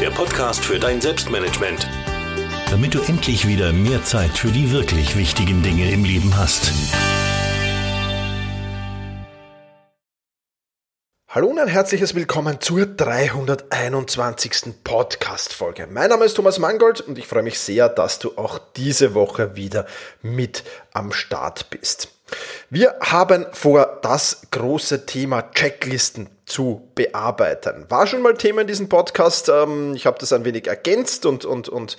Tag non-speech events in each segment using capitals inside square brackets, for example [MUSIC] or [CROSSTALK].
der Podcast für dein Selbstmanagement. Damit du endlich wieder mehr Zeit für die wirklich wichtigen Dinge im Leben hast. Hallo und ein herzliches Willkommen zur 321. Podcast-Folge. Mein Name ist Thomas Mangold und ich freue mich sehr, dass du auch diese Woche wieder mit am Start bist. Wir haben vor, das große Thema Checklisten zu bearbeiten. War schon mal Thema in diesem Podcast. Ähm, ich habe das ein wenig ergänzt und, und, und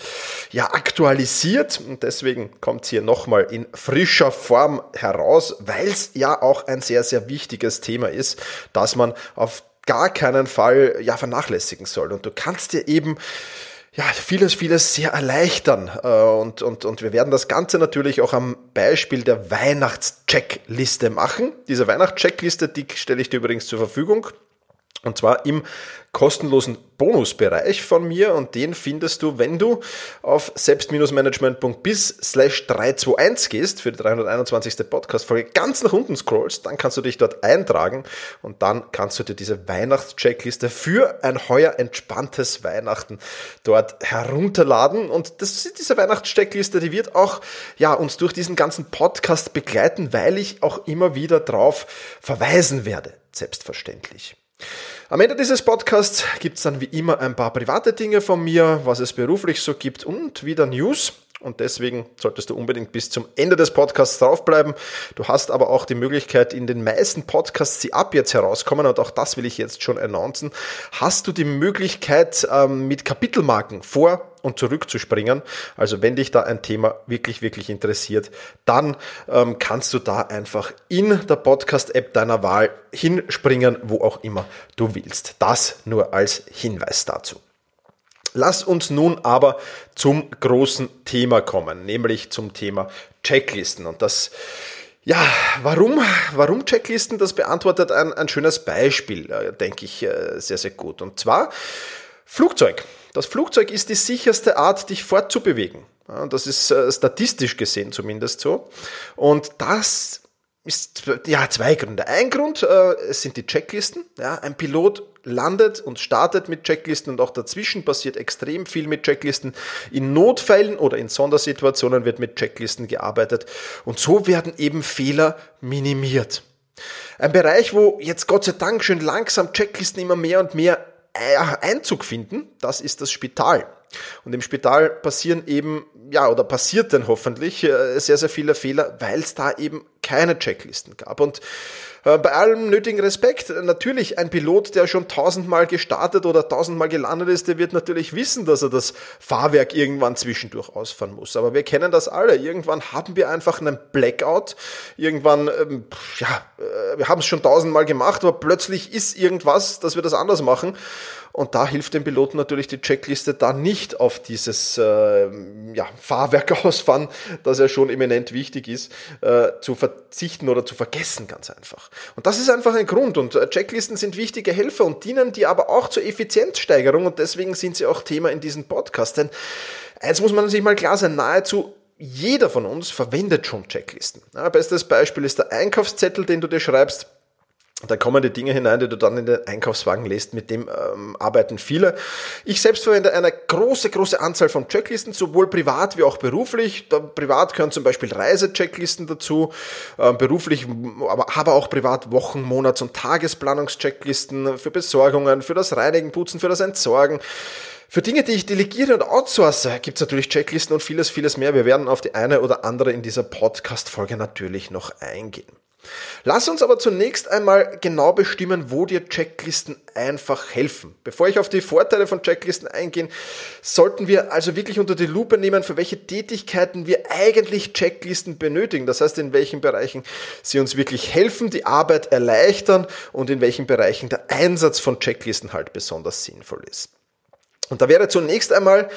ja, aktualisiert. Und deswegen kommt es hier nochmal in frischer Form heraus, weil es ja auch ein sehr, sehr wichtiges Thema ist, dass man auf gar keinen Fall ja, vernachlässigen soll. Und du kannst dir eben ja, vieles, vieles sehr erleichtern. Äh, und, und, und wir werden das Ganze natürlich auch am Beispiel der Weihnachtscheckliste machen. Diese Weihnachtscheckliste, die stelle ich dir übrigens zur Verfügung. Und zwar im kostenlosen Bonusbereich von mir und den findest du, wenn du auf selbst-management.bis slash 321 gehst für die 321. Podcast-Folge, ganz nach unten scrollst, dann kannst du dich dort eintragen und dann kannst du dir diese Weihnachtscheckliste für ein heuer entspanntes Weihnachten dort herunterladen und das ist diese Weihnachtscheckliste, die wird auch ja, uns durch diesen ganzen Podcast begleiten, weil ich auch immer wieder drauf verweisen werde, selbstverständlich. Am Ende dieses Podcasts gibt es dann wie immer ein paar private Dinge von mir, was es beruflich so gibt und wieder News. Und deswegen solltest du unbedingt bis zum Ende des Podcasts draufbleiben. Du hast aber auch die Möglichkeit, in den meisten Podcasts, die ab jetzt herauskommen, und auch das will ich jetzt schon announcen, hast du die Möglichkeit, ähm, mit Kapitelmarken vor und zurückzuspringen. Also wenn dich da ein Thema wirklich, wirklich interessiert, dann ähm, kannst du da einfach in der Podcast-App deiner Wahl hinspringen, wo auch immer du willst. Das nur als Hinweis dazu. Lass uns nun aber zum großen Thema kommen, nämlich zum Thema Checklisten. Und das, ja, warum, warum Checklisten? Das beantwortet ein, ein schönes Beispiel, äh, denke ich, äh, sehr, sehr gut. Und zwar Flugzeug. Das Flugzeug ist die sicherste Art, dich fortzubewegen. Das ist äh, statistisch gesehen zumindest so. Und das ist ja zwei Gründe. Ein Grund äh, sind die Checklisten. Ja, ein Pilot landet und startet mit Checklisten und auch dazwischen passiert extrem viel mit Checklisten. In Notfällen oder in Sondersituationen wird mit Checklisten gearbeitet und so werden eben Fehler minimiert. Ein Bereich, wo jetzt Gott sei Dank schön langsam Checklisten immer mehr und mehr Einzug finden, das ist das Spital. Und im Spital passieren eben, ja, oder passiert denn hoffentlich äh, sehr, sehr viele Fehler, weil es da eben keine Checklisten gab. Und Äh, bei allem nötigen Respekt, natürlich ein Pilot, der schon tausendmal gestartet oder tausendmal gelandet ist, der wird natürlich wissen, dass er das Fahrwerk irgendwann zwischendurch ausfahren muss. Aber wir kennen das alle. Irgendwann haben wir einfach einen Blackout. Irgendwann, ähm, ja, äh, wir haben es schon tausendmal gemacht, aber plötzlich ist irgendwas, dass wir das anders machen. Und da hilft dem Piloten natürlich die Checkliste da nicht auf dieses äh, ja, Fahrwerk [LAUGHS] ausfahren, das ja schon eminent wichtig ist, äh, zu verzichten oder zu vergessen, ganz einfach. Und das ist einfach ein Grund. Und äh, Checklisten sind wichtige Helfer und dienen die aber auch zur Effizienzsteigerung und deswegen sind sie auch Thema in diesem Podcast. Denn eins muss man sich mal klar sein, nahezu jeder von uns verwendet schon Checklisten. Ja, bestes Beispiel ist der Einkaufszettel, den du dir schreibst da kommen die Dinge hinein, die du dann in den Einkaufswagen lässt, mit dem ähm, arbeiten viele. Ich selbst verwende eine große, große Anzahl von Checklisten, sowohl privat wie auch beruflich. Da, privat gehören zum Beispiel Reisechecklisten dazu, ähm, beruflich, aber habe auch privat Wochen-, Monats- und Tagesplanungschecklisten für Besorgungen, für das Reinigen, Putzen, für das Entsorgen. Für Dinge, die ich delegiere und outsource, gibt es natürlich Checklisten und vieles, vieles mehr. Wir werden auf die eine oder andere in dieser Podcast-Folge natürlich noch eingehen. Lass uns aber zunächst einmal genau bestimmen, wo dir Checklisten einfach helfen. Bevor ich auf die Vorteile von Checklisten eingehe, sollten wir also wirklich unter die Lupe nehmen, für welche Tätigkeiten wir eigentlich Checklisten benötigen. Das heißt, in welchen Bereichen sie uns wirklich helfen, die Arbeit erleichtern und in welchen Bereichen der Einsatz von Checklisten halt besonders sinnvoll ist. Und da wäre zunächst einmal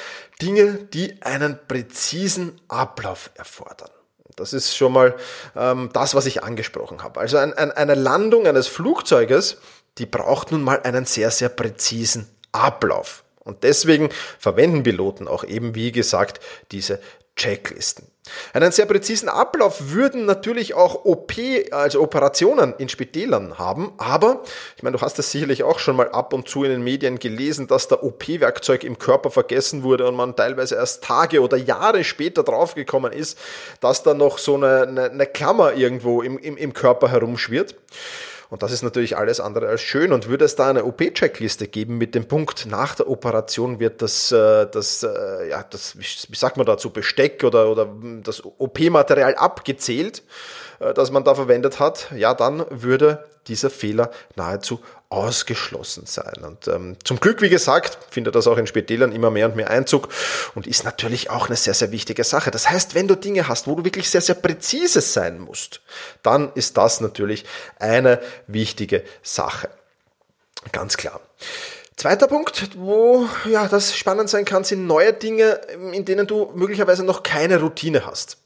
Dinge, die einen präzisen Ablauf erfordern. Das ist schon mal ähm, das, was ich angesprochen habe. Also ein, ein, eine Landung eines Flugzeuges, die braucht nun mal einen sehr, sehr präzisen Ablauf. Und deswegen verwenden Piloten auch eben, wie gesagt, diese Checklisten. Einen sehr präzisen Ablauf würden natürlich auch OP, also Operationen in Spitälern haben, aber ich meine, du hast das sicherlich auch schon mal ab und zu in den Medien gelesen, dass da OP-Werkzeug im Körper vergessen wurde und man teilweise erst Tage oder Jahre später draufgekommen ist, dass da noch so eine, eine, eine Klammer irgendwo im, im, im Körper herumschwirrt. Und das ist natürlich alles andere als schön. Und würde es da eine OP-Checkliste geben mit dem Punkt, nach der Operation wird das, äh, das, äh, ja, das, wie sagt man dazu, Besteck oder, oder das OP-Material abgezählt, äh, das man da verwendet hat, ja, dann würde dieser Fehler nahezu ausgeschlossen sein. Und ähm, zum Glück, wie gesagt, findet das auch in Spitälern immer mehr und mehr Einzug und ist natürlich auch eine sehr, sehr wichtige Sache. Das heißt, wenn du Dinge hast, wo du wirklich sehr, sehr präzise sein musst, dann ist das natürlich eine wichtige Sache. Ganz klar. Zweiter Punkt, wo ja, das spannend sein kann, sind neue Dinge, in denen du möglicherweise noch keine Routine hast.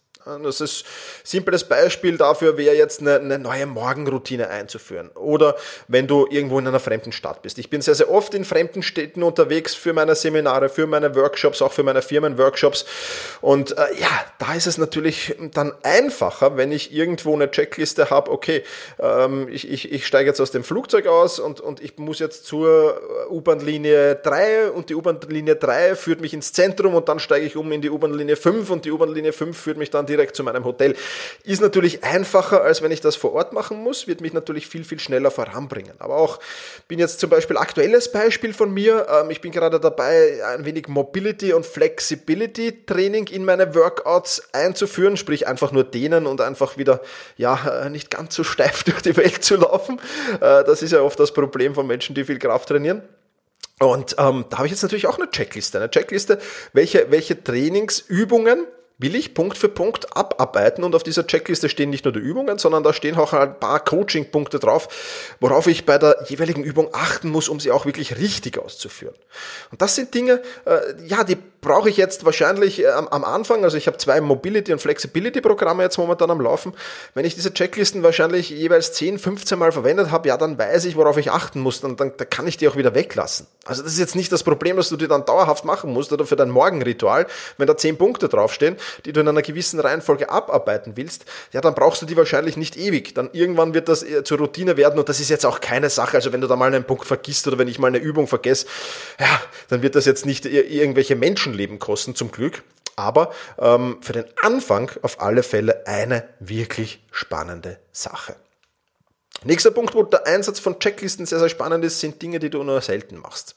Das ist ein simples Beispiel dafür wäre jetzt eine, eine, neue Morgenroutine einzuführen. Oder wenn du irgendwo in einer fremden Stadt bist. Ich bin sehr, sehr oft in fremden Städten unterwegs für meine Seminare, für meine Workshops, auch für meine Firmenworkshops. Und äh, ja, da ist es natürlich dann einfacher, wenn ich irgendwo eine Checkliste habe, okay, ähm, ich, ich, ich steige jetzt aus dem Flugzeug aus und, und ich muss jetzt zur U-Bahn-Linie 3 und die U-Bahn-Linie 3 führt mich ins Zentrum und dann steige ich um in die U-Bahn-Linie 5 und die U-Bahn-Linie 5 führt mich dann direkt direkt zu meinem Hotel. Ist natürlich einfacher, als wenn ich das vor Ort machen muss, wird mich natürlich viel, viel schneller voranbringen. Aber auch bin jetzt zum Beispiel aktuelles Beispiel von mir. Ähm, ich bin gerade dabei, ein wenig Mobility und Flexibility Training in meine Workouts einzuführen, sprich einfach nur dehnen und einfach wieder, ja, äh, nicht ganz so steif [LAUGHS] durch die Welt zu laufen. Äh, das ist ja oft das Problem von Menschen, die viel Kraft trainieren. Und ähm, da habe ich jetzt natürlich auch eine Checkliste. Eine Checkliste, welche, welche Trainingsübungen will ich Punkt für Punkt abarbeiten und auf dieser Checkliste stehen nicht nur die Übungen, sondern da stehen auch ein paar Coaching-Punkte drauf, worauf ich bei der jeweiligen Übung achten muss, um sie auch wirklich richtig auszuführen. Und das sind Dinge, äh, ja, die brauche ich jetzt wahrscheinlich äh, am, am Anfang, also ich habe zwei Mobility- und Flexibility-Programme jetzt momentan am Laufen. Wenn ich diese Checklisten wahrscheinlich jeweils 10, 15 Mal verwendet habe, ja, dann weiß ich, worauf ich achten muss und dann, dann kann ich die auch wieder weglassen. Also das ist jetzt nicht das Problem, dass du die dann dauerhaft machen musst oder für dein Morgenritual, wenn da 10 Punkte draufstehen, die du in einer gewissen Reihenfolge abarbeiten willst, ja, dann brauchst du die wahrscheinlich nicht ewig. Dann irgendwann wird das äh, zur Routine werden und das ist jetzt auch keine Sache. Also wenn du da mal einen Punkt vergisst oder wenn ich mal eine Übung vergesse, ja, dann wird das jetzt nicht irgendwelche Menschenleben kosten, zum Glück. Aber ähm, für den Anfang auf alle Fälle eine wirklich spannende Sache. Nächster Punkt, wo der Einsatz von Checklisten sehr, sehr spannend ist, sind Dinge, die du nur selten machst.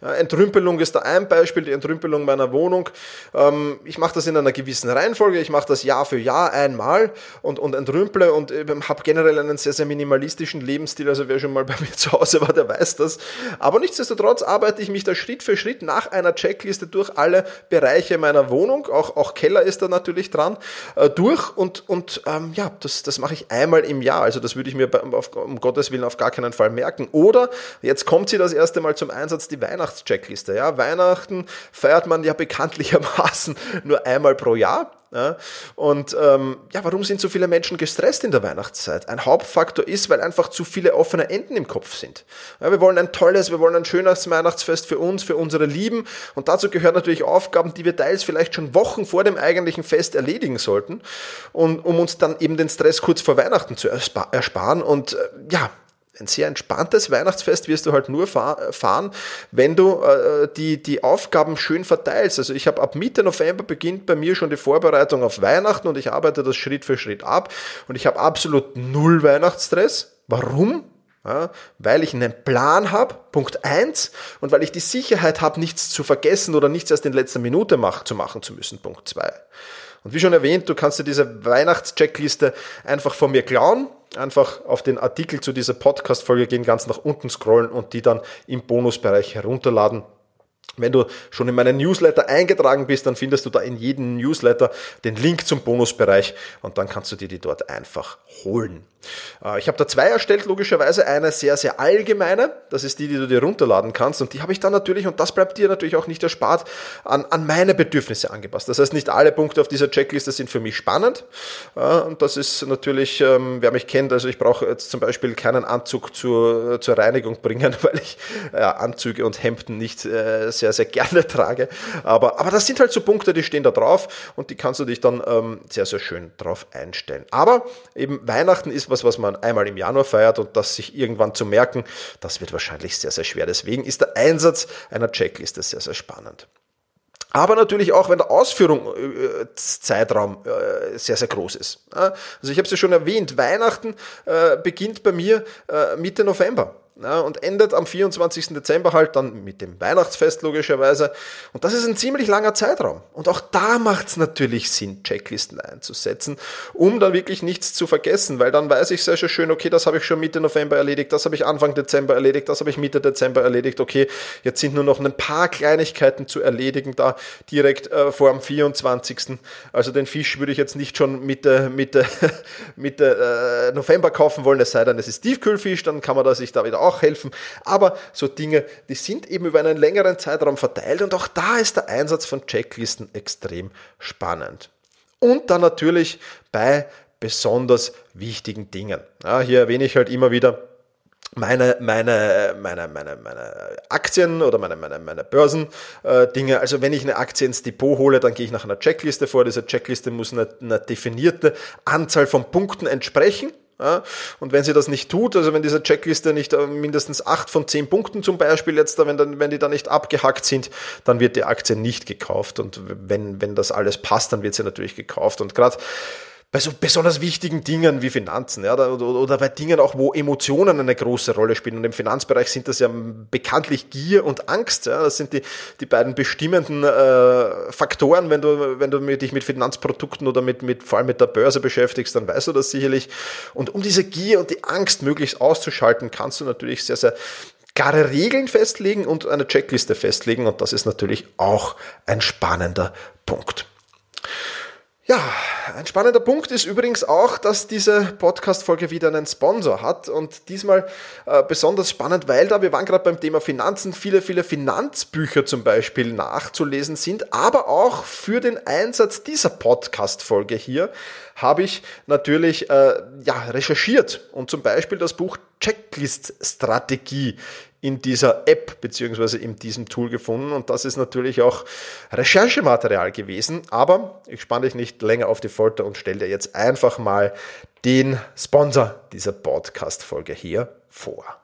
Entrümpelung ist da ein Beispiel, die Entrümpelung meiner Wohnung. Ähm, ich mache das in einer gewissen Reihenfolge, ich mache das Jahr für Jahr einmal und, und entrümple und habe generell einen sehr, sehr minimalistischen Lebensstil. Also wer schon mal bei [LAUGHS] mir zu Hause war, der weiß das. Aber nichtsdestotrotz arbeite ich mich da Schritt für Schritt nach einer Checkliste durch alle Bereiche meiner Wohnung, auch, auch Keller ist da natürlich dran, äh, durch und, und ähm, ja, das, das mache ich einmal im Jahr. Also das würde ich mir bei, auf, um Gottes Willen auf gar keinen Fall merken. Oder jetzt kommt sie das erste Mal zum Einsatz, die Weihnachtscheckliste. Ja, Weihnachten feiert man ja [LAUGHS] bekanntlichermaßen nur einmal pro Jahr. Ja, und ähm, ja, warum sind so viele Menschen gestresst in der Weihnachtszeit? Ein Hauptfaktor ist, weil einfach zu viele offene Enden im Kopf sind. Ja, wir wollen ein tolles, wir wollen ein schönes Weihnachtsfest für uns, für unsere Lieben. Und dazu gehören natürlich Aufgaben, die wir teils vielleicht schon Wochen vor dem eigentlichen Fest erledigen sollten, und, um uns dann eben den Stress kurz vor Weihnachten zu ersparen. Und äh, ja, ein sehr entspanntes Weihnachtsfest wirst du halt nur fahren, wenn du äh, die, die Aufgaben schön verteilst. Also ich habe ab Mitte November beginnt bei mir schon die Vorbereitung auf Weihnachten und ich arbeite das Schritt für Schritt ab und ich habe absolut null Weihnachtsstress. Warum? Ja, weil ich einen Plan habe, Punkt eins, und weil ich die Sicherheit habe, nichts zu vergessen oder nichts erst in letzter Minute mach, zu machen zu müssen, Punkt zwei. Und wie schon erwähnt, du kannst dir diese Weihnachtscheckliste einfach von mir klauen, einfach auf den Artikel zu dieser Podcast-Folge gehen, ganz nach unten scrollen und die dann im Bonusbereich herunterladen. Wenn du schon in meinen Newsletter eingetragen bist, dann findest du da in jedem Newsletter den Link zum Bonusbereich und dann kannst du dir die dort einfach holen. Äh, ich habe da zwei erstellt, logischerweise. Eine sehr, sehr allgemeine, das ist die, die du dir runterladen kannst. Und die habe ich dann natürlich, und das bleibt dir natürlich auch nicht erspart, an, an meine Bedürfnisse angepasst. Das heißt, nicht alle Punkte auf dieser Checkliste sind für mich spannend. Äh, und das ist natürlich, ähm, wer mich kennt, also ich brauche jetzt zum Beispiel keinen Anzug zur, zur Reinigung [LAUGHS] bringen, weil ich ja, Anzüge und Hemden nicht äh, sehr, sehr gerne [LAUGHS] trage. Aber, aber das sind halt so Punkte, die stehen da drauf und die kannst du dich dann ähm, sehr, sehr schön drauf einstellen. Aber eben Weihnachten ist was, was man einmal im Januar feiert und das sich irgendwann zu merken, das wird wahrscheinlich sehr, sehr schwer. Deswegen ist der Einsatz einer Checkliste sehr, sehr spannend. Aber natürlich auch, wenn der Ausführungszeitraum äh, sehr, sehr groß ist. Also ich habe es ja schon erwähnt, Weihnachten äh, beginnt bei mir äh, Mitte November ja, und endet am 24. Dezember halt dann mit dem Weihnachtsfest logischerweise. Und das ist ein ziemlich langer Zeitraum. Und auch da macht es natürlich Sinn, Checklisten einzusetzen, um dann wirklich nichts zu vergessen, weil dann weiß ich sehr, sehr schön, okay, das habe ich schon Mitte November erledigt, das habe ich Anfang Dezember erledigt, das habe ich Mitte Dezember erledigt, okay, jetzt sind nur noch ein paar Kleinigkeiten zu erledigen da direkt äh, vor dem 24. Also den Fisch würde ich jetzt nicht schon Mitte, Mitte, [LAUGHS] Mitte äh, November kaufen wollen, es sei denn, es ist Tiefkühlfisch, dann kann man da sich da wieder auch helfen. Aber so Dinge, die sind eben über einen längeren Zeitraum verteilt und auch da ist der Einsatz von Checklisten extrem spannend. Und dann natürlich bei besonders wichtigen Dingen. Ja, hier erwähne ich halt immer wieder, meine, meine, meine, meine, meine Aktien oder meine, meine, meine Börsendinge. Äh, also wenn ich eine Aktie ins Depot hole, dann gehe ich nach einer Checkliste vor. Diese Checkliste muss einer, einer definierte Anzahl von Punkten entsprechen. Ja, und wenn sie das nicht tut, also wenn diese Checkliste nicht äh, mindestens acht von zehn Punkten zum Beispiel jetzt, wenn, dann, wenn die da nicht abgehackt sind, dann wird die Aktie nicht gekauft. Und wenn, wenn das alles passt, dann wird sie natürlich gekauft. Und gerade bei so besonders wichtigen Dingen wie Finanzen, ja, oder, oder bei Dingen auch, wo Emotionen eine große Rolle spielen. Und im Finanzbereich sind das ja bekanntlich Gier und Angst. Ja, das sind die, die beiden bestimmenden äh, Faktoren, wenn du, wenn du dich mit Finanzprodukten oder mit, mit, vor allem mit der Börse beschäftigst, dann weißt du das sicherlich. Und um diese Gier und die Angst möglichst auszuschalten, kannst du natürlich sehr, sehr klare Regeln festlegen und eine Checkliste festlegen. Und das ist natürlich auch ein spannender Punkt. Ja, ein spannender Punkt ist übrigens auch, dass diese Podcast-Folge wieder einen Sponsor hat und diesmal äh, besonders spannend, weil da, wir waren gerade beim Thema Finanzen, viele, viele Finanzbücher zum Beispiel nachzulesen sind, aber auch für den Einsatz dieser Podcast-Folge hier habe ich natürlich äh, ja, recherchiert und zum Beispiel das Buch Checklist-Strategie in dieser App beziehungsweise in diesem Tool gefunden und das ist natürlich auch Recherchematerial gewesen, aber ich spanne dich nicht länger auf die Folter und stelle dir jetzt einfach mal den Sponsor dieser Podcast-Folge hier vor.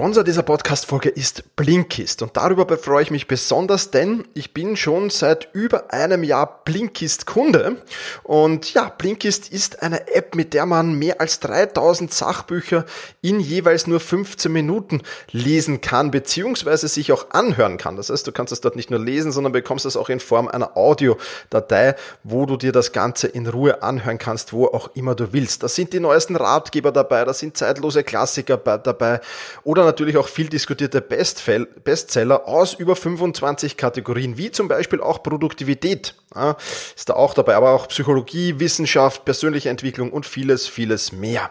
Sponsor dieser Podcast-Folge ist Blinkist und darüber befreue ich mich besonders, denn ich bin schon seit über einem Jahr Blinkist-Kunde und ja, Blinkist ist eine App, mit der man mehr als 3000 Sachbücher in jeweils nur 15 Minuten lesen kann, beziehungsweise sich auch anhören kann. Das heißt, du kannst es dort nicht nur lesen, sondern bekommst es auch in Form einer Audiodatei, wo du dir das Ganze in Ruhe anhören kannst, wo auch immer du willst. Da sind die neuesten Ratgeber dabei, da sind zeitlose Klassiker dabei oder natürlich auch viel diskutierte Bestseller aus über 25 Kategorien, wie zum Beispiel auch Produktivität. Ja, ist da auch dabei, aber auch Psychologie, Wissenschaft, persönliche Entwicklung und vieles, vieles mehr.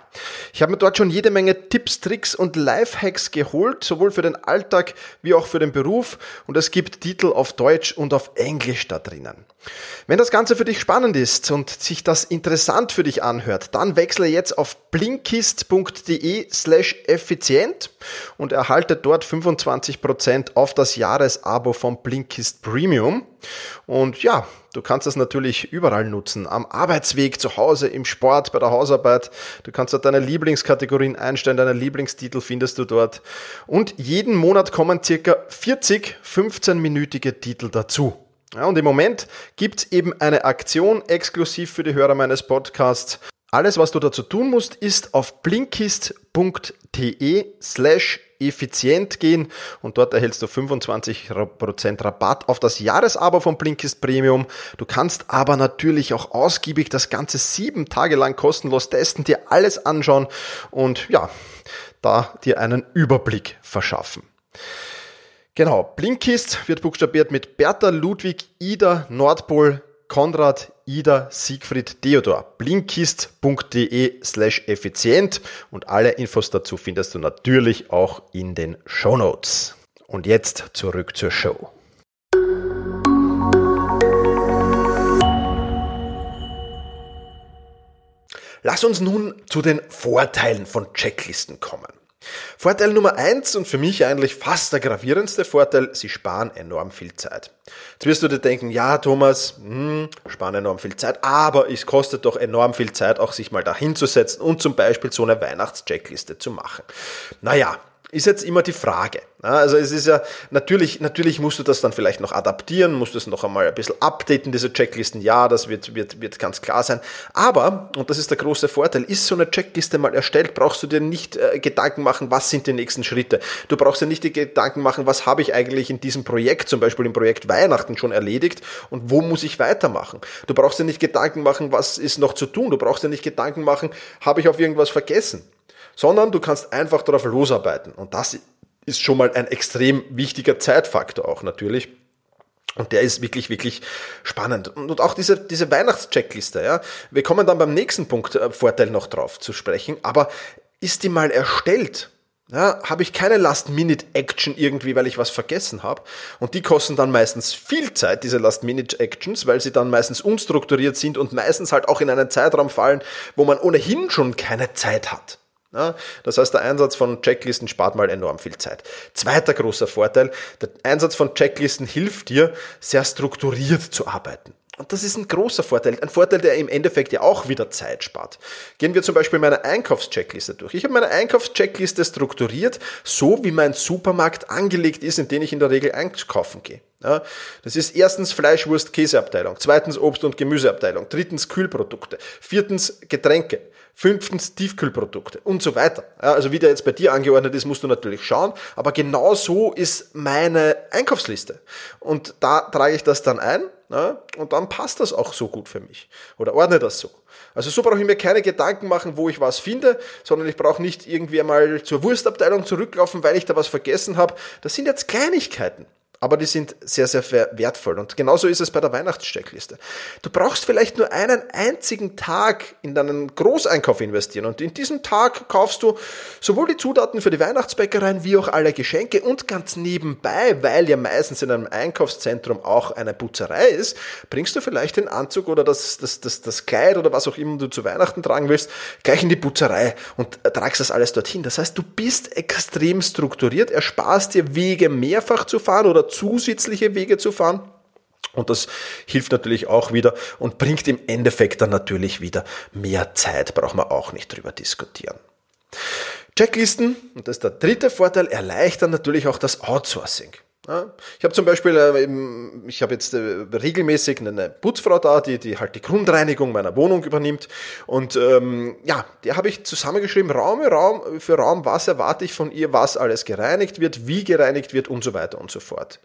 Ich habe mir dort schon jede Menge Tipps, Tricks und Lifehacks geholt, sowohl für den Alltag wie auch für den Beruf und es gibt Titel auf Deutsch und auf Englisch da drinnen. Wenn das Ganze für dich spannend ist und sich das interessant für dich anhört, dann wechsle jetzt auf blinkist.de slash effizient und erhalte dort 25% auf das Jahresabo von Blinkist Premium. Und ja, du kannst das natürlich überall nutzen. Am Arbeitsweg, zu Hause, im Sport, bei der Hausarbeit. Du kannst dort deine Lieblingskategorien einstellen, deine Lieblingstitel findest du dort. Und jeden Monat kommen circa 40 15-minütige Titel dazu. Ja, und im Moment gibt es eben eine Aktion exklusiv für die Hörer meines Podcasts. Alles, was du dazu tun musst, ist auf blinkist.de slash effizient gehen und dort erhältst du 25% Rabatt auf das Jahresabo von Blinkist Premium. Du kannst aber natürlich auch ausgiebig das Ganze sieben Tage lang kostenlos testen, dir alles anschauen und ja, da dir einen Überblick verschaffen. Genau, Blinkist wird buchstabiert mit Bertha, Ludwig, Ida, Nordpol, Konrad, Ida, Siegfried, Theodor. Blinkist.de slash effizient und alle Infos dazu findest du natürlich auch in den Show Notes. Und jetzt zurück zur Show. Lass uns nun zu den Vorteilen von Checklisten kommen. Vorteil Nummer eins und für mich eigentlich fast der gravierendste Vorteil, sie sparen enorm viel Zeit. Jetzt wirst du dir denken, ja Thomas, hm, sparen enorm viel Zeit, aber es kostet doch enorm viel Zeit, auch sich mal da hinzusetzen und zum Beispiel so eine Weihnachtscheckliste zu machen. Naja, ist jetzt immer die Frage. Also es ist ja, natürlich, natürlich musst du das dann vielleicht noch adaptieren, musst du es noch einmal ein bisschen updaten, diese Checklisten. Ja, das wird, wird, wird ganz klar sein. Aber, und das ist der große Vorteil, ist so eine Checkliste mal erstellt, brauchst du dir nicht äh, Gedanken machen, was sind die nächsten Schritte. Du brauchst dir nicht die Gedanken machen, was habe ich eigentlich in diesem Projekt, zum Beispiel im Projekt Weihnachten schon erledigt und wo muss ich weitermachen. Du brauchst dir nicht Gedanken machen, was ist noch zu tun. Du brauchst dir nicht Gedanken machen, habe ich auf irgendwas vergessen sondern du kannst einfach darauf losarbeiten. Und das ist schon mal ein extrem wichtiger Zeitfaktor auch natürlich. Und der ist wirklich, wirklich spannend. Und auch diese, diese Weihnachtscheckliste, ja. Wir kommen dann beim nächsten Punkt, äh, Vorteil noch drauf zu sprechen. Aber ist die mal erstellt? Ja, habe ich keine Last-Minute-Action irgendwie, weil ich was vergessen habe. Und die kosten dann meistens viel Zeit, diese Last-Minute-Actions, weil sie dann meistens unstrukturiert sind und meistens halt auch in einen Zeitraum fallen, wo man ohnehin schon keine Zeit hat. Ja, das heißt, der Einsatz von Checklisten spart mal enorm viel Zeit. Zweiter großer Vorteil, der Einsatz von Checklisten hilft dir, sehr strukturiert zu arbeiten. Und das ist ein großer Vorteil. Ein Vorteil, der im Endeffekt ja auch wieder Zeit spart. Gehen wir zum Beispiel meine Einkaufscheckliste durch. Ich habe meine Einkaufscheckliste strukturiert, so wie mein Supermarkt angelegt ist, in den ich in der Regel einkaufen gehe. Ja, das ist erstens Fleisch, Wurst, Käseabteilung, zweitens Obst- und Gemüseabteilung, drittens Kühlprodukte, viertens Getränke, fünftens Tiefkühlprodukte und so weiter. Ja, also wie der jetzt bei dir angeordnet ist, musst du natürlich schauen, aber genau so ist meine Einkaufsliste. Und da trage ich das dann ein ja, und dann passt das auch so gut für mich oder ordne das so. Also so brauche ich mir keine Gedanken machen, wo ich was finde, sondern ich brauche nicht irgendwie einmal zur Wurstabteilung zurücklaufen, weil ich da was vergessen habe. Das sind jetzt Kleinigkeiten aber die sind sehr, sehr wertvoll. Und genauso ist es bei der Weihnachtscheckliste. Du brauchst vielleicht nur einen einzigen Tag in deinen Großeinkauf investieren. Und in diesem Tag kaufst du sowohl die Zutaten für die Weihnachtsbäckereien wie auch alle Geschenke und ganz nebenbei, weil ja meistens in einem Einkaufszentrum auch eine Putzerei ist, bringst du vielleicht den Anzug oder das, das, das, das Kleid oder was auch immer du zu Weihnachten tragen willst, gleich in die Putzerei und tragst das alles dorthin. Das heißt, du bist extrem strukturiert, ersparst dir Wege mehrfach zu fahren oder zusätzliche Wege zu fahren. Und das hilft natürlich auch wieder und bringt im Endeffekt dann natürlich wieder mehr Zeit. Braucht man auch nicht drüber diskutieren. Checklisten, und das ist der dritte Vorteil, erleichtern natürlich auch das Outsourcing. Ich habe zum Beispiel, äh, ich habe jetzt äh, regelmäßig eine Putzfrau da, die, die halt die Grundreinigung meiner Wohnung übernimmt. Und ähm, ja, der habe ich zusammengeschrieben, Raum Raum für Raum, was erwarte ich von ihr, was alles gereinigt wird, wie gereinigt wird und so weiter und so fort.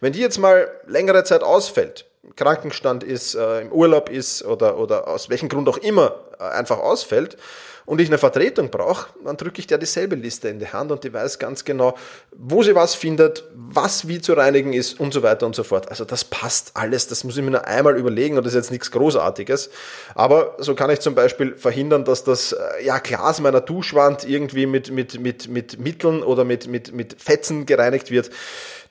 Wenn die jetzt mal längere Zeit ausfällt, Krankenstand ist, äh, im Urlaub ist oder, oder aus welchem Grund auch immer äh, einfach ausfällt, und ich eine Vertretung brauche, dann drücke ich der dieselbe Liste in die Hand und die weiß ganz genau, wo sie was findet, was wie zu reinigen ist und so weiter und so fort. Also das passt alles, das muss ich mir nur einmal überlegen und das ist jetzt nichts Großartiges. Aber so kann ich zum Beispiel verhindern, dass das äh, ja, Glas meiner Duschwand irgendwie mit, mit, mit, mit Mitteln oder mit, mit, mit Fetzen gereinigt wird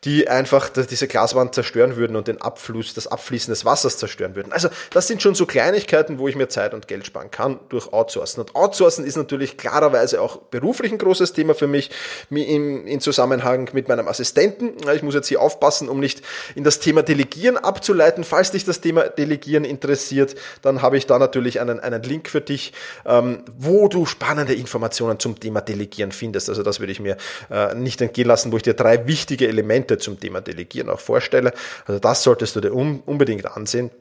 die einfach diese Glaswand zerstören würden und den Abfluss, das Abfließen des Wassers zerstören würden. Also das sind schon so Kleinigkeiten, wo ich mir Zeit und Geld sparen kann durch Outsourcen. Und Outsourcen ist natürlich klarerweise auch beruflich ein großes Thema für mich in Zusammenhang mit meinem Assistenten. Ich muss jetzt hier aufpassen, um nicht in das Thema Delegieren abzuleiten. Falls dich das Thema Delegieren interessiert, dann habe ich da natürlich einen, einen Link für dich, ähm, wo du spannende Informationen zum Thema Delegieren findest. Also das würde ich mir äh, nicht entgehen lassen, wo ich dir drei wichtige Elemente Punkte zum Thema Delegieren auch vorstelle. Also das solltest du dir unbedingt ansehen.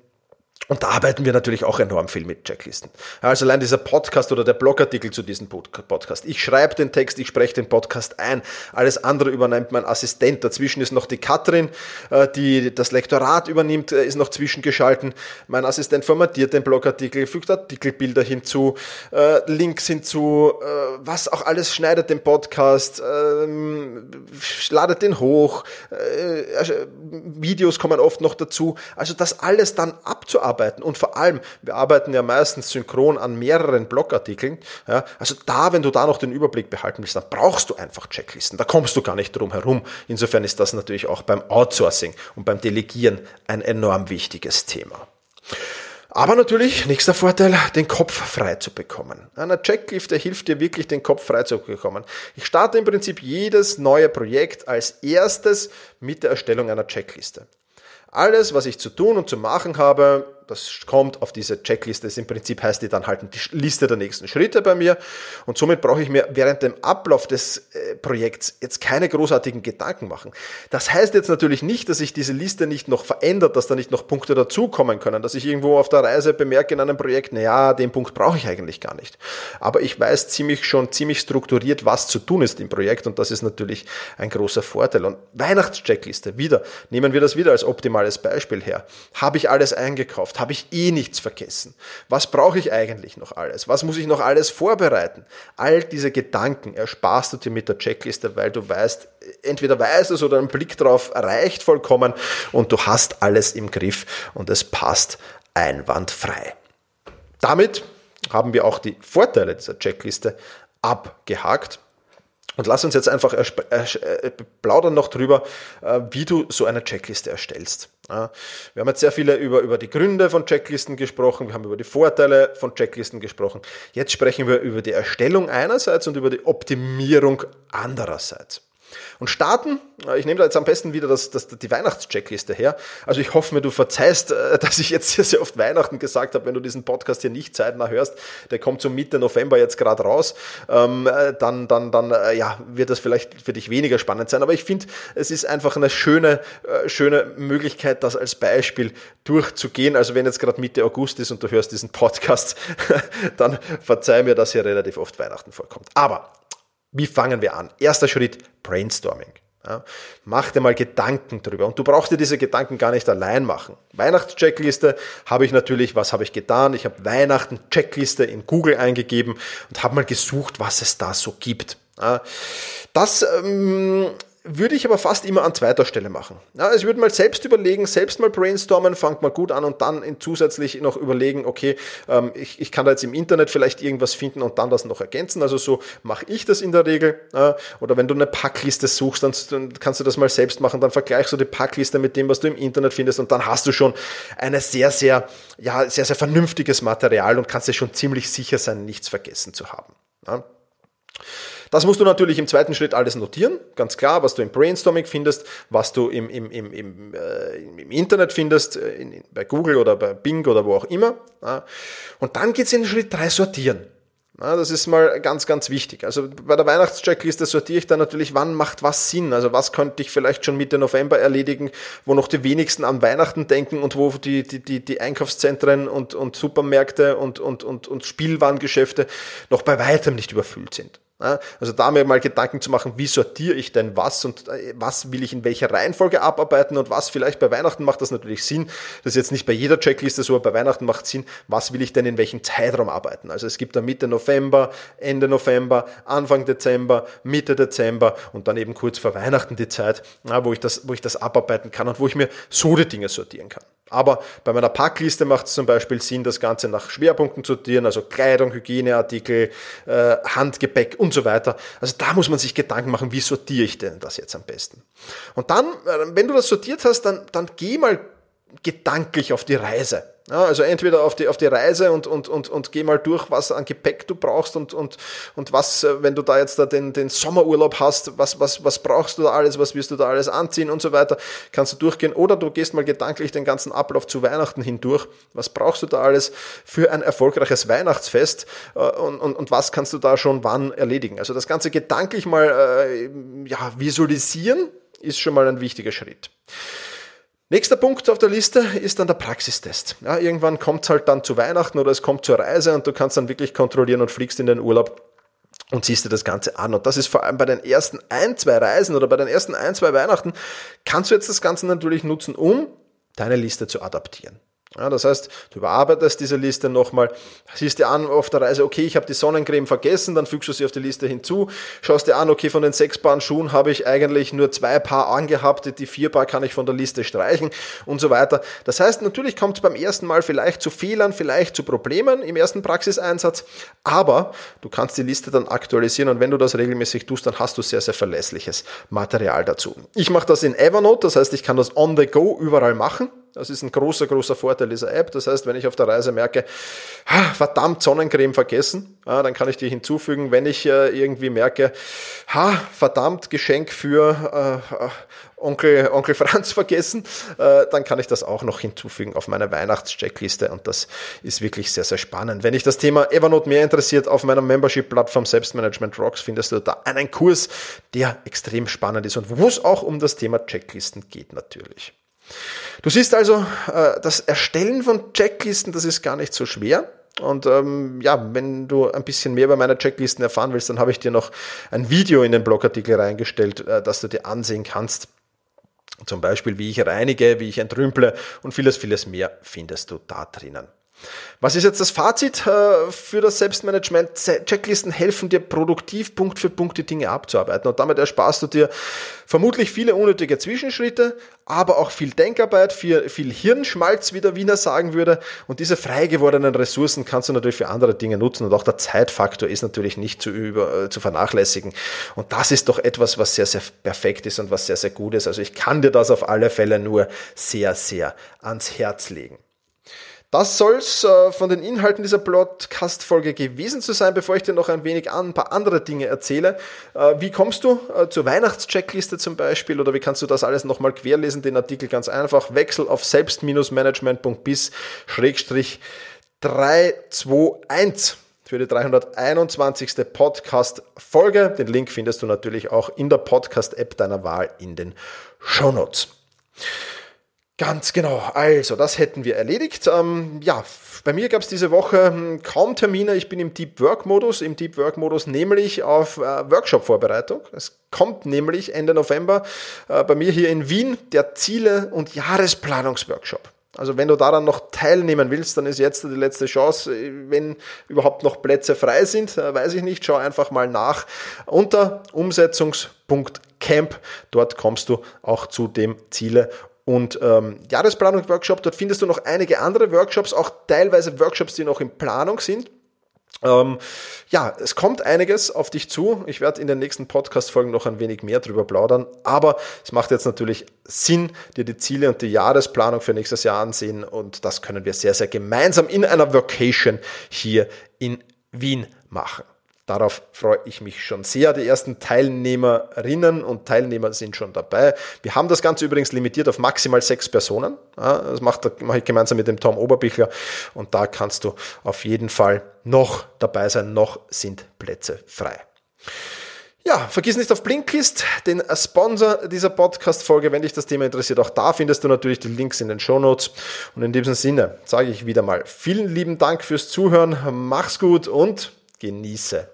Und da arbeiten wir natürlich auch enorm viel mit Checklisten. Also allein dieser Podcast oder der Blogartikel zu diesem Podcast. Ich schreibe den Text, ich spreche den Podcast ein. Alles andere übernimmt mein Assistent. Dazwischen ist noch die Katrin, äh, die das Lektorat übernimmt, äh, ist noch zwischengeschalten. Mein Assistent formatiert den Blogartikel, fügt Artikelbilder hinzu, äh, Links hinzu, was auch alles schneidet den Podcast, ähm, ladet den hoch, Videos kommen oft noch dazu. Also das alles dann abzuarbeiten arbeiten. Und vor allem, wir arbeiten ja meistens synchron an mehreren Blogartikeln. Ja, also da, wenn du da noch den Überblick behalten willst, dann brauchst du einfach Checklisten. Da kommst du gar nicht drum herum. Insofern ist das natürlich auch beim Outsourcing und beim Delegieren ein enorm wichtiges Thema. Aber natürlich, nächster Vorteil, den Kopf frei zu bekommen. Eine Checkliste hilft dir wirklich, den Kopf frei zu bekommen. Ich starte im Prinzip jedes neue Projekt als erstes mit der Erstellung einer Checkliste. Alles, was ich zu tun und zu machen habe, das kommt auf diese Checkliste. Das im Prinzip heißt die dann halt die Liste der nächsten Schritte bei mir. Und somit brauche ich mir während dem Ablauf des äh, Projekts jetzt keine großartigen Gedanken machen. Das heißt jetzt natürlich nicht, dass sich diese Liste nicht noch verändert, dass da nicht noch Punkte dazukommen können, dass ich irgendwo auf der Reise bemerke in einem Projekt, naja, den Punkt brauche ich eigentlich gar nicht. Aber ich weiß ziemlich schon ziemlich strukturiert, was zu tun ist im Projekt und das ist natürlich ein großer Vorteil. Und Weihnachtscheckliste, wieder, nehmen wir das wieder als optimales Beispiel her. Habe ich alles eingekauft? Habe ich eh nichts vergessen? Was brauche ich eigentlich noch alles? Was muss ich noch alles vorbereiten? All diese Gedanken ersparst du dir mit der Checkliste, weil du weißt, entweder weißt es oder ein Blick drauf reicht vollkommen und du hast alles im Griff und es passt einwandfrei. Damit haben wir auch die Vorteile dieser Checkliste abgehakt. Und lass uns jetzt einfach äh, plaudern noch drüber, äh, wie du so eine Checkliste erstellst. Wir haben jetzt sehr viele über, über die Gründe von Checklisten gesprochen, wir haben über die Vorteile von Checklisten gesprochen. Jetzt sprechen wir über die Erstellung einerseits und über die Optimierung andererseits. Und starten, äh, ich nehme da jetzt am besten wieder das, das, die Weihnachtscheckliste her. Also ich hoffe mir, du verzeihst, äh, [LAUGHS] dass ich jetzt sehr, sehr oft Weihnachten gesagt habe, wenn du diesen Podcast hier nicht zeitnah hörst, der kommt so Mitte November jetzt gerade raus, ähm, äh, dann, dann, dann ja, wird das vielleicht für dich weniger spannend sein. Aber ich finde, es ist einfach eine schöne, schöne Möglichkeit, das als Beispiel durchzugehen. Also wenn jetzt gerade Mitte August ist und du hörst diesen Podcast, [LAUGHS] dann verzeih mir, dass hier relativ oft Weihnachten vorkommt. Aber wie fangen wir an? Erster Schritt, Brainstorming. Ja, mach dir mal Gedanken drüber. Und du brauchst dir diese Gedanken gar nicht allein machen. Weihnachtscheckliste habe ich natürlich, was habe ich getan? Ich habe Weihnachten-Checkliste in Google eingegeben und habe mal gesucht, was es da so gibt. Ja, das ähm, würde ich aber fast immer an zweiter Stelle machen. Ja, also ich würde mal selbst überlegen, selbst mal brainstormen, fangt mal gut an und dann zusätzlich noch überlegen, okay, ähm, ich, ich kann da jetzt im Internet vielleicht irgendwas finden und dann das noch ergänzen. Also so mache ich das in der Regel. Äh, oder wenn du eine Packliste suchst, dann, dann kannst du das mal selbst machen, dann vergleichst du die Packliste mit dem, was du im Internet findest und dann hast du schon eine sehr, sehr, ja, sehr, sehr vernünftiges Material und kannst dir schon ziemlich sicher sein, nichts vergessen zu haben. Ja. Das musst du natürlich im zweiten Schritt alles notieren, ganz klar, was du im Brainstorming findest, was du im, im, im, im, äh, im Internet findest, äh, in, bei Google oder bei Bing oder wo auch immer. Ja. Und dann geht's in Schritt drei sortieren. Ja, das ist mal ganz, ganz wichtig. Also bei der Weihnachtscheckliste sortiere ich dann natürlich, wann macht was Sinn. Also was könnte ich vielleicht schon Mitte November erledigen, wo noch die wenigsten an Weihnachten denken und wo die, die, die, die Einkaufszentren und, und Supermärkte und, und, und, und Spielwarengeschäfte noch bei weitem nicht überfüllt sind. Also da mir mal Gedanken zu machen, wie sortiere ich denn was und äh, was will ich in welcher Reihenfolge abarbeiten und was vielleicht bei Weihnachten macht das natürlich Sinn. Das ist jetzt nicht bei jeder Checkliste so, aber bei Weihnachten macht Sinn, was will ich denn in welchem Zeitraum arbeiten. Also es gibt da Mitte November, Ende November, Anfang Dezember, Mitte Dezember und dann eben kurz vor Weihnachten die Zeit, wo ich das, wo ich das abarbeiten kann und wo ich mir so die Dinge sortieren kann. Aber bei meiner Packliste macht es zum Beispiel Sinn, das Ganze nach Schwerpunkten zu sortieren, also Kleidung, Hygieneartikel, äh, Handgepäck und so weiter. Also da muss man sich Gedanken machen, wie sortiere ich denn das jetzt am besten. Und dann, äh, wenn du das sortiert hast, dann, dann geh mal gedanklich auf die Reise. Also entweder auf die, auf die Reise und, und, und, und geh mal durch, was an Gepäck du brauchst und, und, und was, äh, wenn du da jetzt da den, den Sommerurlaub hast, was, was, was brauchst du da alles, was wirst du da alles anziehen und so weiter, kannst du durchgehen. Oder du gehst mal gedanklich den ganzen Ablauf zu Weihnachten hindurch. Was brauchst du da alles für ein erfolgreiches Weihnachtsfest äh, und, und, und was kannst du da schon wann erledigen? Also das Ganze gedanklich mal äh, ja, visualisieren ist schon mal ein wichtiger Schritt. Nächster Punkt auf der Liste ist dann der Praxistest. Ja, irgendwann kommt es halt dann zu Weihnachten oder es kommt zur Reise und du kannst dann wirklich kontrollieren und fliegst in den Urlaub und siehst dir das Ganze an. Und das ist vor allem bei den ersten ein, zwei Reisen oder bei den ersten ein, zwei Weihnachten, kannst du jetzt das Ganze natürlich nutzen, um deine Liste zu adaptieren. Ja, das heißt, du überarbeitest diese Liste nochmal, siehst dir an auf der Reise, okay, ich habe die Sonnencreme vergessen, dann fügst du sie auf die Liste hinzu, schaust dir an, okay, von den sechs Paaren Schuhen habe ich eigentlich nur zwei Paar angehabt, die vier Paar kann ich von der Liste streichen und so weiter. Das heißt, natürlich kommt es beim ersten Mal vielleicht zu Fehlern, vielleicht zu Problemen im ersten Praxiseinsatz, aber du kannst die Liste dann aktualisieren und wenn du das regelmäßig tust, dann hast du sehr, sehr verlässliches Material dazu. Ich mache das in Evernote, das heißt, ich kann das on the go überall machen. Das ist ein großer, großer Vorteil dieser App. Das heißt, wenn ich auf der Reise merke, verdammt Sonnencreme vergessen, dann kann ich die hinzufügen. Wenn ich äh, irgendwie merke, verdammt Geschenk für äh, Onkel, Onkel Franz [LAUGHS] vergessen, äh, dann kann ich das auch noch hinzufügen auf meine Weihnachtscheckliste und das ist wirklich sehr, sehr spannend. Wenn dich das Thema Evernote mehr interessiert, auf meiner Membership-Plattform Selbstmanagement Rocks findest du da einen Kurs, der extrem spannend ist und wo es auch um das Thema Checklisten geht natürlich. Du siehst also, äh, das Erstellen von Checklisten, das ist gar nicht so schwer. Und ähm, ja, wenn du ein bisschen mehr über meine Checklisten erfahren willst, dann habe ich dir noch ein Video in den Blogartikel reingestellt, äh, das du dir ansehen kannst. Zum Beispiel, wie ich reinige, wie ich entrümple und vieles, vieles mehr findest du da drinnen. Was ist jetzt das Fazit äh, für das Selbstmanagement? Checklisten helfen dir produktiv Punkt für Punkt die Dinge abzuarbeiten und damit ersparst du dir vermutlich viele unnötige Zwischenschritte, aber auch viel Denkarbeit, viel, viel Hirnschmalz, wie der Wiener sagen würde. Und diese frei gewordenen Ressourcen kannst du natürlich für andere Dinge nutzen und auch der Zeitfaktor ist natürlich nicht zu, über, äh, zu vernachlässigen. Und das ist doch etwas, was sehr, sehr perfekt ist und was sehr, sehr gut ist. Also ich kann dir das auf alle Fälle nur sehr, sehr ans Herz legen. Das soll es äh, von den Inhalten dieser Podcast-Folge gewesen zu sein, bevor ich dir noch ein wenig an, ein paar andere Dinge erzähle. Äh, wie kommst du äh, zur Weihnachtscheckliste zum Beispiel oder wie kannst du das alles nochmal querlesen? Den Artikel ganz einfach. Wechsel auf selbst-management.bis-321 für die 321. Podcast-Folge. Den Link findest du natürlich auch in der Podcast-App deiner Wahl in den Shownotes. Ganz genau. Also, das hätten wir erledigt. Ähm, ja, bei mir gab es diese Woche hm, kaum Termine. Ich bin im Deep Work Modus, im Deep Work Modus nämlich auf äh, Workshop-Vorbereitung. Es kommt nämlich Ende November äh, bei mir hier in Wien der Ziele- und Jahresplanungsworkshop. Also wenn du daran noch teilnehmen willst, dann ist jetzt die letzte Chance. Wenn überhaupt noch Plätze frei sind, äh, weiß ich nicht, schau einfach mal nach unter umsetzungs.camp. Dort kommst du auch zu dem Ziele- und ähm, Jahresplanung-Workshop. Dort findest du noch einige andere Workshops, auch teilweise Workshops, die noch in Planung sind. Ähm, ja, es kommt einiges auf dich zu. Ich werde in den nächsten Podcast-Folgen noch ein wenig mehr drüber plaudern. Aber es macht jetzt natürlich Sinn, dir die Ziele und die Jahresplanung für nächstes Jahr ansehen. Und das können wir sehr, sehr gemeinsam in einer Vacation hier in Wien machen. Darauf freue ich mich schon sehr. Die ersten Teilnehmerinnen und Teilnehmer sind schon dabei. Wir haben das Ganze übrigens limitiert auf maximal sechs Personen. Das mache ich gemeinsam mit dem Tom Oberbichler und da kannst du auf jeden Fall noch dabei sein. Noch sind Plätze frei. Ja, vergiss nicht auf Blinkist, den Sponsor dieser Podcast-Folge, wenn dich das Thema interessiert. Auch da findest du natürlich die Links in den Show Notes. Und in diesem Sinne sage ich wieder mal vielen lieben Dank fürs Zuhören. Mach's gut und genieße